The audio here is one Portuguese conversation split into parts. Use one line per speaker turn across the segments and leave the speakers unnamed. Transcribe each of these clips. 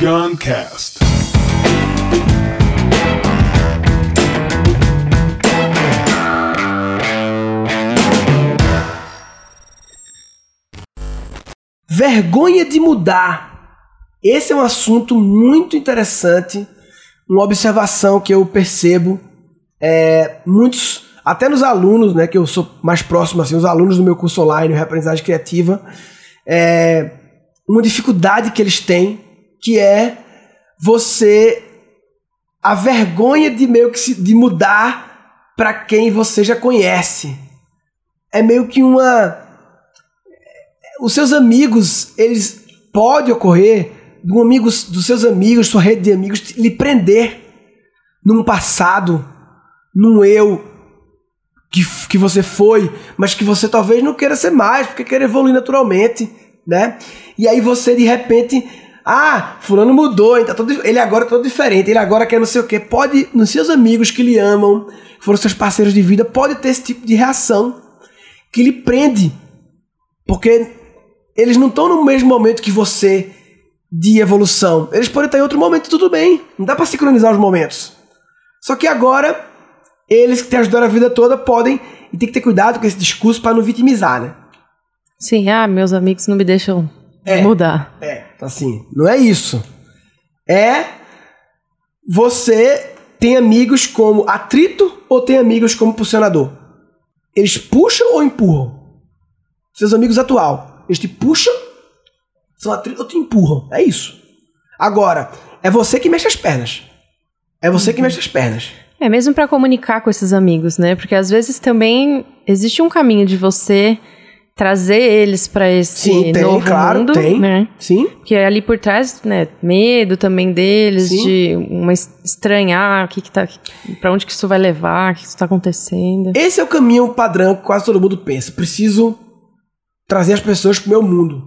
Guncast.
Vergonha de mudar. Esse é um assunto muito interessante, uma observação que eu percebo é, muitos, até nos alunos, né, que eu sou mais próximo assim, os alunos do meu curso online, Reaprendizagem Criativa, é, uma dificuldade que eles têm, que é você a vergonha de meio que se, de mudar para quem você já conhece. É meio que uma os seus amigos, eles pode ocorrer do amigos, dos seus amigos, sua rede de amigos lhe prender num passado, num eu que, que você foi, mas que você talvez não queira ser mais, porque quer evoluir naturalmente, né? E aí você de repente, ah, fulano mudou, ele, tá todo, ele agora é todo diferente, ele agora quer não sei o quê. Pode, nos seus amigos que lhe amam, que foram seus parceiros de vida, pode ter esse tipo de reação que lhe prende. Porque eles não estão no mesmo momento que você de evolução. Eles podem estar em outro momento, tudo bem. Não dá para sincronizar os momentos. Só que agora, eles que te ajudaram a vida toda podem e tem que ter cuidado com esse discurso para não vitimizar, né?
Sim, ah, meus amigos não me deixam
É.
mudar.
É, assim, não é isso. É você tem amigos como atrito ou tem amigos como impulsionador? Eles puxam ou empurram? Seus amigos atual, eles te puxam, são atrito ou te empurram? É isso. Agora, é você que mexe as pernas. É você que mexe as pernas.
É, mesmo pra comunicar com esses amigos, né? Porque às vezes também existe um caminho de você trazer eles pra esse
Sim, tem,
novo
claro,
mundo,
tem.
né?
Sim?
Que é ali por trás, né, medo também deles,
Sim.
de uma es- estranhar o que que tá, para onde que isso vai levar, o que isso tá acontecendo.
Esse é o caminho padrão que quase todo mundo pensa. Preciso trazer as pessoas pro meu mundo.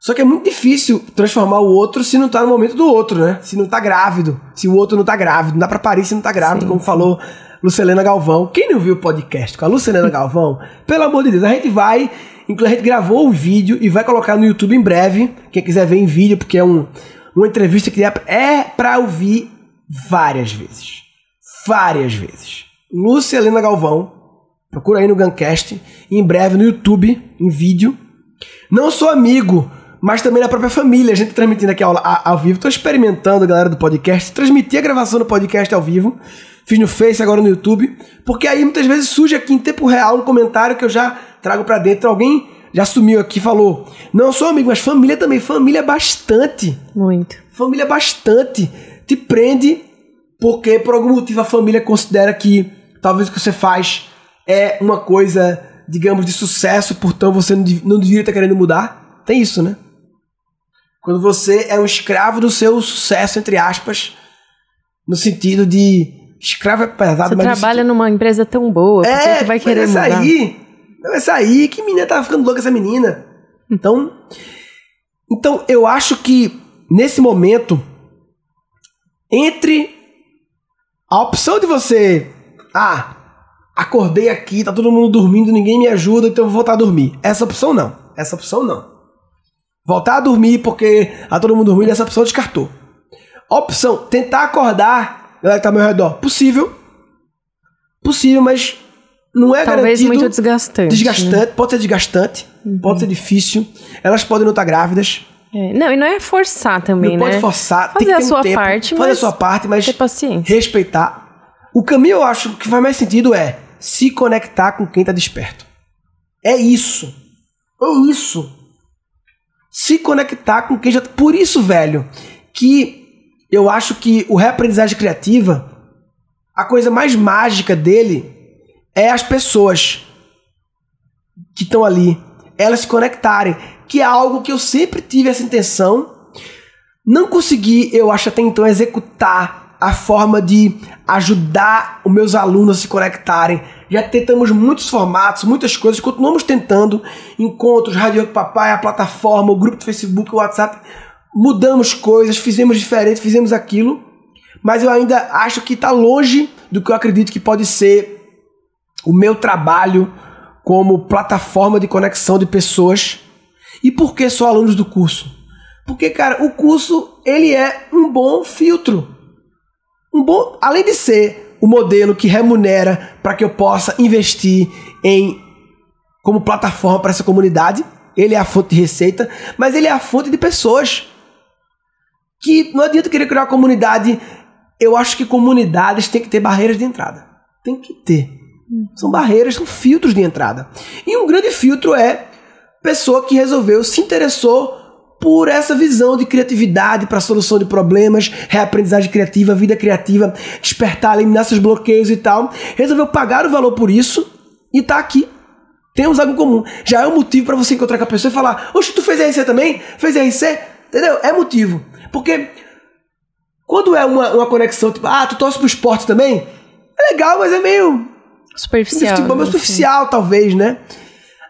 Só que é muito difícil transformar o outro se não tá no momento do outro, né? Se não tá grávido. Se o outro não tá grávido. Não dá pra parir se não tá grávido,
Sim,
como falou Lucelena Galvão. Quem não viu o podcast com a Lucelena Galvão, pelo amor de Deus, a gente vai. Inclusive, a gente gravou o vídeo e vai colocar no YouTube em breve. Quem quiser ver em vídeo, porque é um, uma entrevista que é pra ouvir várias vezes. Várias vezes. Lúcia Helena Galvão. Procura aí no Guncast. Em breve no YouTube, em vídeo. Não sou amigo, mas também na própria família. A gente tá transmitindo aqui a- ao vivo. Tô experimentando, galera do podcast. Transmitir a gravação do podcast ao vivo. Fiz no Face, agora no YouTube. Porque aí muitas vezes surge aqui em tempo real um comentário que eu já trago pra dentro. Alguém já sumiu aqui e falou: Não sou amigo, mas família também. Família bastante
Muito.
família bastante te prende porque por algum motivo a família considera que talvez o que você faz é uma coisa, digamos, de sucesso, portanto você não, dev- não deveria estar querendo mudar. Tem isso, né? Quando você é um escravo do seu sucesso, entre aspas, no sentido de escravo é pesado,
Você
mas no
trabalha numa empresa tão boa, por que
é,
vai querer
essa
mudar?
aí, não, essa aí, que menina tava ficando louca essa menina. Então, então eu acho que nesse momento entre a opção de você, ah, acordei aqui, tá todo mundo dormindo, ninguém me ajuda, então eu vou voltar a dormir. Essa opção não. Essa opção não. Voltar a dormir porque tá todo mundo dormindo, essa opção descartou. Opção, tentar acordar, galera que tá ao meu redor. Possível. Possível, mas não é
Talvez
garantido.
muito desgastante.
Desgastante,
né?
pode ser desgastante, pode ser difícil. Elas podem não estar grávidas.
É, Não, e não é forçar também,
não
né?
pode forçar.
Fazer
tem que
a
ter um
sua
tempo,
parte,
fazer a sua parte, mas
ter paciência.
respeitar. O caminho eu acho que faz mais sentido é se conectar com quem tá desperto. É isso. É isso. Se conectar com quem já. Por isso, velho, que eu acho que o reaprendizagem criativa, a coisa mais mágica dele é as pessoas que estão ali, elas se conectarem, que é algo que eu sempre tive essa intenção. Não consegui, eu acho até então, executar a forma de ajudar os meus alunos a se conectarem. Já tentamos muitos formatos, muitas coisas, continuamos tentando encontros, Rádio Papai, a plataforma, o grupo do Facebook, o WhatsApp. Mudamos coisas, fizemos diferente, fizemos aquilo, mas eu ainda acho que está longe do que eu acredito que pode ser o meu trabalho como plataforma de conexão de pessoas. E por que só alunos do curso? Porque, cara, o curso, ele é um bom filtro. Um bom, além de ser o modelo que remunera para que eu possa investir em como plataforma para essa comunidade, ele é a fonte de receita, mas ele é a fonte de pessoas. Que não adianta querer criar uma comunidade. Eu acho que comunidades têm que ter barreiras de entrada. Tem que ter. São barreiras, são filtros de entrada. E um grande filtro é pessoa que resolveu, se interessou por essa visão de criatividade para solução de problemas, reaprendizagem criativa, vida criativa, despertar, eliminar seus bloqueios e tal. Resolveu pagar o valor por isso e tá aqui. Temos algo em comum. Já é um motivo para você encontrar com a pessoa e falar: Oxe, tu fez RC também? Fez RC? Entendeu? É motivo. Porque quando é uma, uma conexão, tipo, ah, tu torce pro esporte também? É legal, mas é meio.
Superficial.
Futebol meio
né?
superficial, talvez, né?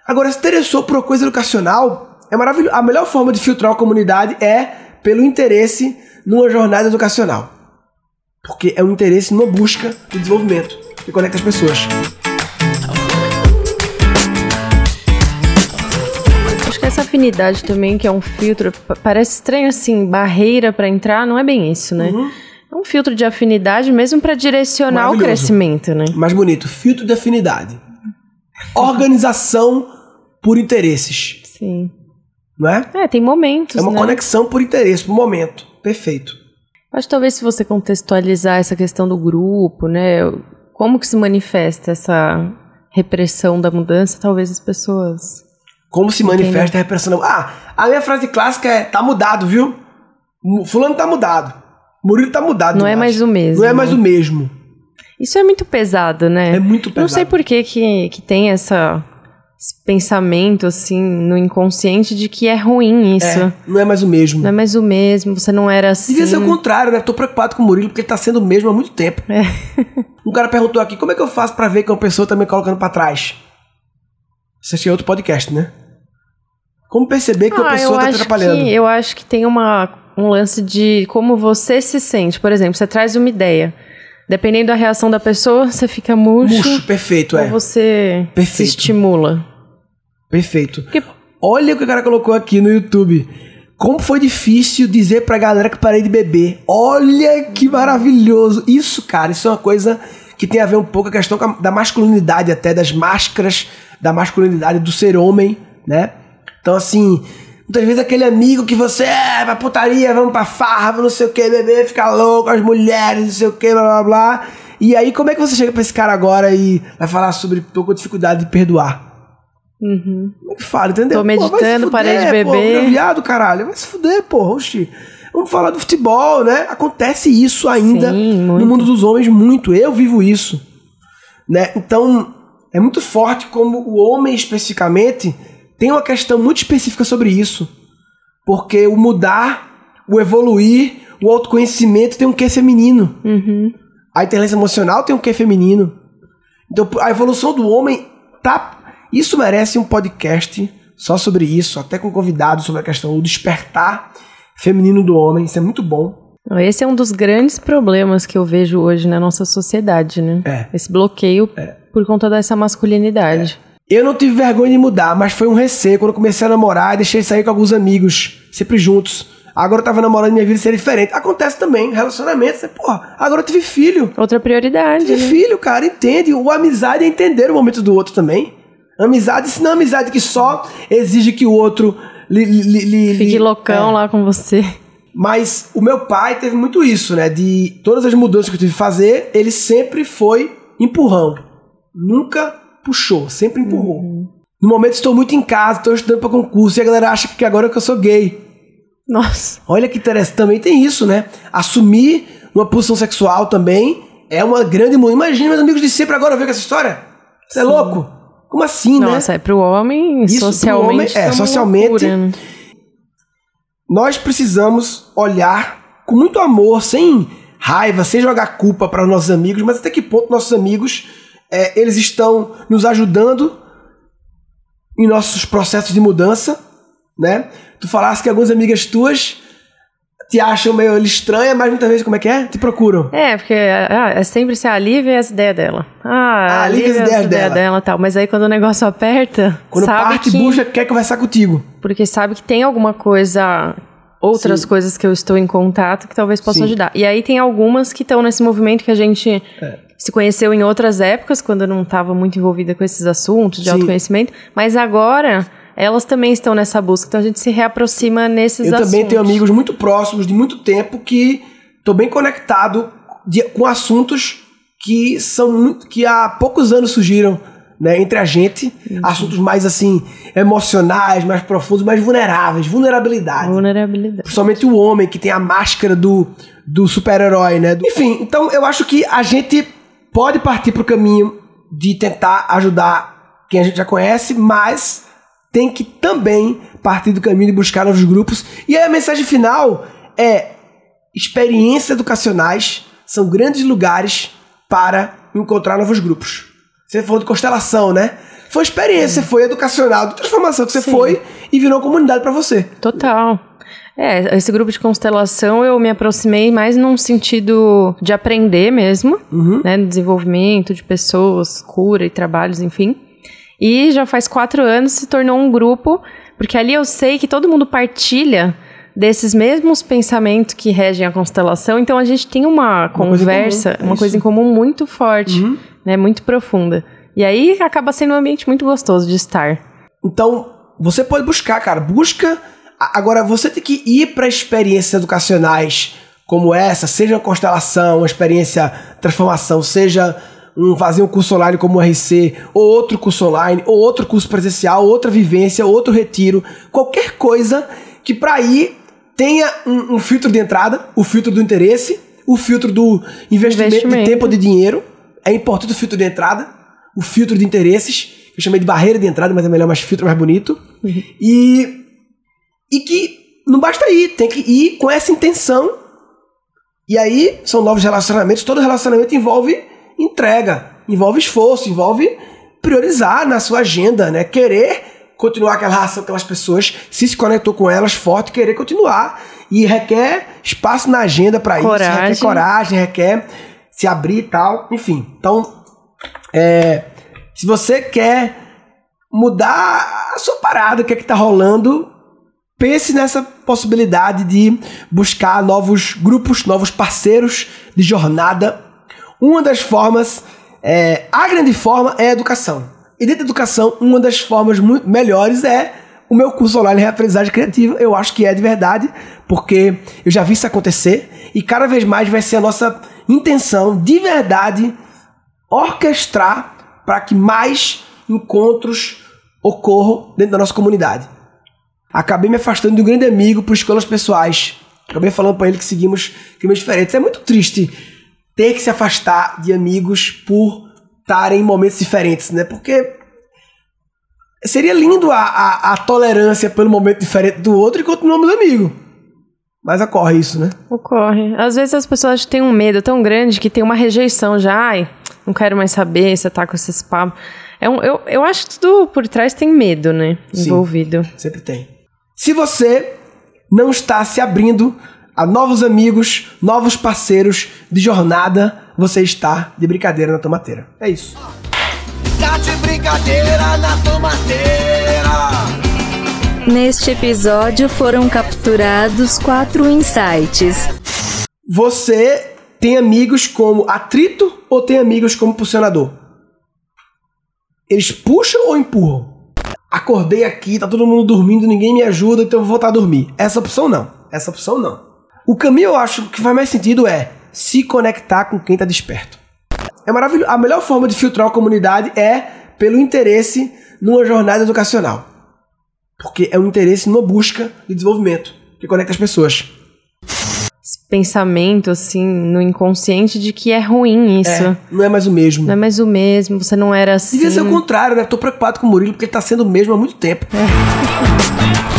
Agora, se interessou por uma coisa educacional, é maravilhoso. A melhor forma de filtrar uma comunidade é pelo interesse numa jornada educacional. Porque é um interesse numa busca de desenvolvimento que conecta as pessoas.
Acho que essa afinidade também, que é um filtro, pa- parece estranho assim, barreira para entrar, não é bem isso, né? É um filtro de afinidade mesmo para direcionar o crescimento, né?
Mais bonito, filtro de afinidade. Organização por interesses,
Sim.
Não é?
É, tem momentos,
É uma
né?
conexão por interesse, por momento. Perfeito.
Acho que talvez se você contextualizar essa questão do grupo, né? Como que se manifesta essa repressão da mudança, talvez as pessoas...
Como se manifesta a repressão. Ah, a minha frase clássica é: tá mudado, viu? Fulano tá mudado. Murilo tá mudado.
Não é mais o mesmo,
Não é mais o mesmo.
Isso é muito pesado, né?
É muito pesado.
Não sei por que, que, que tem essa, pensamento, assim, no inconsciente de que é ruim isso.
É, não é mais o mesmo.
Não é mais o mesmo, você não era assim.
Devia ser o contrário, né? Tô preocupado com o Murilo porque ele tá sendo o mesmo há muito tempo.
É.
Um cara perguntou aqui: como é que eu faço pra ver que uma pessoa tá me colocando pra trás? Isso aqui é outro podcast, né? Como perceber que uma
Ah,
pessoa
eu
tá atrapalhando?
Que, eu acho que tem uma, um lance de como você se sente. Por exemplo, você traz uma ideia. Dependendo da reação da pessoa, você fica murcho,
Murcho, perfeito,
ou
é.
você se
Perfeito.
estimula.
Perfeito. Olha o que o cara colocou aqui no YouTube. Como foi difícil dizer pra galera que parei de beber. Olha que maravilhoso. Isso, cara, isso é uma coisa que tem a ver um pouco com a questão da masculinidade, até das máscaras da masculinidade do ser homem, né? Então, assim, muitas vezes aquele amigo que você é pra putaria, vamos pra farra, não sei o que, beber, ficar louco, as mulheres, não sei o que, blá blá blá. E aí, como é que você chega pra esse cara agora e vai falar sobre tô com dificuldade de perdoar?
Uhum.
Como é que fala, entendeu?
Tô
Pô, vai se
meditando, parei de
Pô,
beber.
viado, caralho. Vai se fuder, pô. Oxi. Vamos falar do futebol, né? Acontece isso ainda
Sim,
no mundo dos homens muito. Eu vivo isso. Né? Então, é muito forte como o homem especificamente tem uma questão muito específica sobre isso. Porque o mudar, o evoluir, o autoconhecimento tem um quê feminino.
Uhum.
A inteligência emocional tem um quê feminino. Então, a evolução do homem tá. Isso merece um podcast só sobre isso, até com convidados sobre a questão do despertar feminino do homem. Isso é muito bom.
Esse é um dos grandes problemas que eu vejo hoje na nossa sociedade, né?
É.
Esse bloqueio por conta dessa masculinidade.
Eu não tive vergonha de mudar, mas foi um receio quando eu comecei a namorar e deixei de sair com alguns amigos, sempre juntos. Agora eu tava namorando minha vida seria diferente. Acontece também, relacionamento. Você, porra, agora eu tive filho.
Outra prioridade,
Tive
né?
filho, cara, entende. O amizade é entender o momento do outro também. Amizade, se não é amizade que só exige que o outro lhe, lhe, lhe-
Fique
lhe-
loucão
é.
lá com você.
Mas o meu pai teve muito isso, né? De todas as mudanças que eu tive que fazer, ele sempre foi empurrão. Nunca puxou, sempre empurrou. No momento estou muito em casa, estou estudando para concurso e a galera acha que agora que eu sou gay.
Nossa.
Olha que interessante, também tem isso, né? Assumir uma posição sexual também é uma grande mudança. Imagina meus amigos de sempre agora ver com essa história. Você é louco? Como assim, né?
Nossa, é pro homem,
Isso pro
socialmente.
homem, é,
uma
socialmente-
loucura, né?
Nós precisamos olhar com muito amor, sem raiva, sem jogar culpa para os nossos amigos, mas até que ponto nossos amigos é, eles estão nos ajudando em nossos processos de mudança, né? Tu falaste que algumas amigas tuas te acham meio estranha, mas muitas vezes como é que é? Te procuram.
É, porque ah, é sempre se a Lívia as ideias dela. Ah,
Ah,
a
Lívia
Lívia
as
as
ideias
ideias
dela.
dela e tal. Mas aí quando o negócio aperta,
Quando
sabe
parte
que...
busca, quer conversar contigo.
Porque sabe que tem alguma coisa outras
Sim.
coisas que eu estou em contato que talvez possam
Sim.
ajudar. E aí tem algumas que estão nesse movimento que a gente
É.
se conheceu em outras épocas, quando eu não estava muito envolvida com esses assuntos de
Sim.
autoconhecimento, mas agora elas também estão nessa busca, então a gente se reaproxima nesses
Eu
assuntos.
também tenho amigos muito próximos de muito tempo que tô bem conectado de- com assuntos que são muito, que há poucos anos surgiram né, entre a gente,
Uhum.
assuntos mais assim emocionais, mais profundos, mais vulneráveis, vulnerabilidade.
Vulnerabilidade.
Principalmente o homem que tem a máscara do, do super-herói, né? Do- Enfim, então eu acho que a gente pode partir pro caminho de tentar ajudar quem a gente já conhece, mas tem que também partir do caminho de buscar novos grupos. E aí a mensagem final é: experiências educacionais são grandes lugares para encontrar novos grupos. Você falou de constelação, né? Foi experiência, foi educacional, de transformação que você
Sim.
foi e virou comunidade para você.
Total. É, esse grupo de constelação eu me aproximei mais num sentido de aprender mesmo,
Uhum.
né? Desenvolvimento de pessoas, cura e trabalhos, enfim. E já faz quatro anos se tornou um grupo, porque ali eu sei que todo mundo partilha desses mesmos pensamentos que regem a constelação, então a gente tem uma,
coisa em
conversa,
comum, é
uma coisa em comum muito forte,
Uhum.
né? Muito profunda. E aí acaba sendo um ambiente muito gostoso de estar.
Então, você pode buscar, cara. Busca. Agora, você tem que ir para experiências educacionais como essa, seja uma constelação, uma experiência transformação, seja um fazer um curso online como o RC, ou outro curso online, ou outro curso presencial, outra vivência, outro retiro, qualquer coisa que para ir tenha um, um filtro de entrada, o filtro do interesse, o filtro do investimento,
Investimento.
de tempo ou de dinheiro. É importante o filtro de entrada, o filtro de interesses, eu chamei de barreira de entrada, mas é melhor mais filtro, mais bonito. E, e que não basta ir, tem que ir com essa intenção. E aí são novos relacionamentos. Todo relacionamento envolve entrega, envolve esforço, envolve priorizar na sua agenda, né? Querer continuar aquela relação com aquelas pessoas, se se conectou com elas forte, querer continuar. E requer espaço na agenda para isso, requer
Coragem.
requer se abrir e tal. Enfim, então, é, se você quer mudar a sua parada, o que é que tá rolando, pense nessa possibilidade de buscar novos grupos, novos parceiros de jornada. Uma das formas, é, a grande forma é a educação. E dentro da educação, uma das formas melhores é o meu curso online de aprendizagem criativa. Eu acho que é de verdade, porque eu já vi isso acontecer e cada vez mais vai ser a nossa intenção de verdade orquestrar para que mais encontros ocorram dentro da nossa comunidade. Acabei me afastando de um grande amigo por escolhas pessoais. Acabei falando para ele que seguimos caminhos diferentes. É muito triste ter que se afastar de amigos por estarem em momentos diferentes, né? Porque seria lindo a, a, a tolerância pelo momento diferente do outro e continuamos amigos. Mas ocorre isso, né?
Ocorre. Às vezes as pessoas têm um medo tão grande que tem uma rejeição já. Ai, não quero mais saber, você tá com esses papos. É um, eu, eu acho que tudo por trás tem medo, né?
Sim.
Envolvido.
Sempre tem. Se você não está se abrindo a novos amigos, novos parceiros de jornada, você está de brincadeira na tomateira. É isso.
Tá de brincadeira na tomateira.
Neste episódio foram capturados quatro insights.
Você tem amigos como atrito ou tem amigos como impulsionador? Eles puxam ou empurram? Acordei aqui, tá todo mundo dormindo, ninguém me ajuda, então eu vou voltar a dormir. Essa opção não. Essa opção não. O caminho eu acho que faz mais sentido é se conectar com quem tá desperto. É maravilhoso. A melhor forma de filtrar a comunidade é pelo interesse numa jornada educacional. Porque é um interesse numa busca de desenvolvimento que conecta as pessoas.
Esse pensamento, assim, no inconsciente de que é ruim isso.
É, não é mais o mesmo.
Não é mais o mesmo, você não era assim.
Devia ser o contrário, né? Tô preocupado com o Murilo porque ele tá sendo o mesmo há muito tempo.